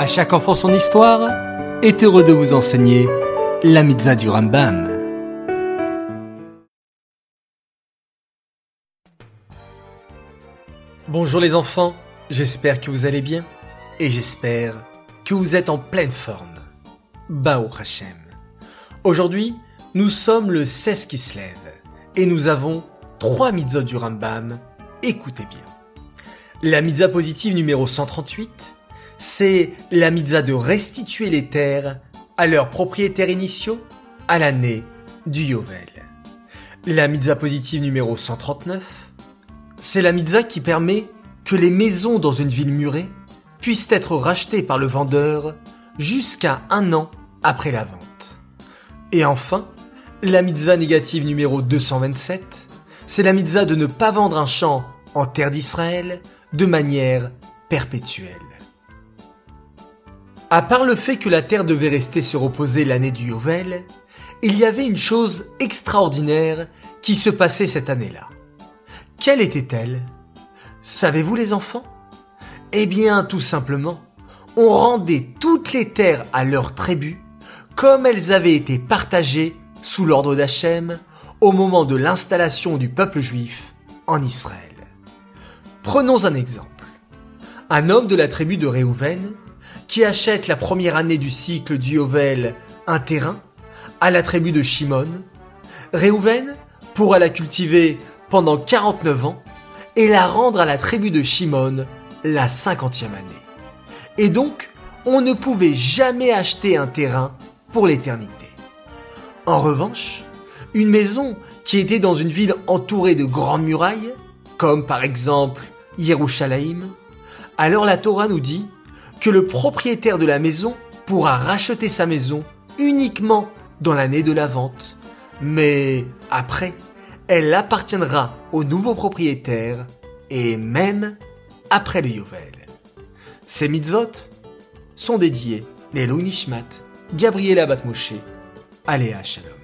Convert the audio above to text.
À chaque enfant son histoire est heureux de vous enseigner la mitzvah du Rambam. Bonjour les enfants, j'espère que vous allez bien et j'espère que vous êtes en pleine forme. Bao Hashem. Aujourd'hui, nous sommes le 16 qui se lève et nous avons trois mitzvot du Rambam. Écoutez bien. La mitzvah positive numéro 138, c'est la mitzvah de restituer les terres à leurs propriétaires initiaux à l'année du Yovel. La mitzvah positive numéro 139, c'est la mitzvah qui permet que les maisons dans une ville murée puissent être rachetées par le vendeur jusqu'à un an après la vente. Et enfin, la mitzvah négative numéro 227, c'est la mitzvah de ne pas vendre un champ en terre d'Israël de manière perpétuelle. À part le fait que la terre devait rester se reposer l'année du Yovel, il y avait une chose extraordinaire qui se passait cette année-là. Quelle était-elle? Savez-vous les enfants? Eh bien, tout simplement, on rendait toutes les terres à leur tribu comme elles avaient été partagées sous l'ordre d'Hachem au moment de l'installation du peuple juif en Israël. Prenons un exemple. Un homme de la tribu de Réhouven qui achète la première année du cycle du Yovel un terrain à la tribu de Shimon. Réhouven pourra la cultiver pendant 49 ans et la rendre à la tribu de Shimon la cinquantième année. Et donc, on ne pouvait jamais acheter un terrain pour l'éternité. En revanche, une maison qui était dans une ville entourée de grandes murailles, comme par exemple Yerushalayim, alors la Torah nous dit que le propriétaire de la maison pourra racheter sa maison uniquement dans l'année de la vente. Mais après, elle appartiendra au nouveau propriétaire et même après le Yovel. Ces mitzvot sont dédiés les Nishmat, Gabriela Batmoshe, Aléa Shalom.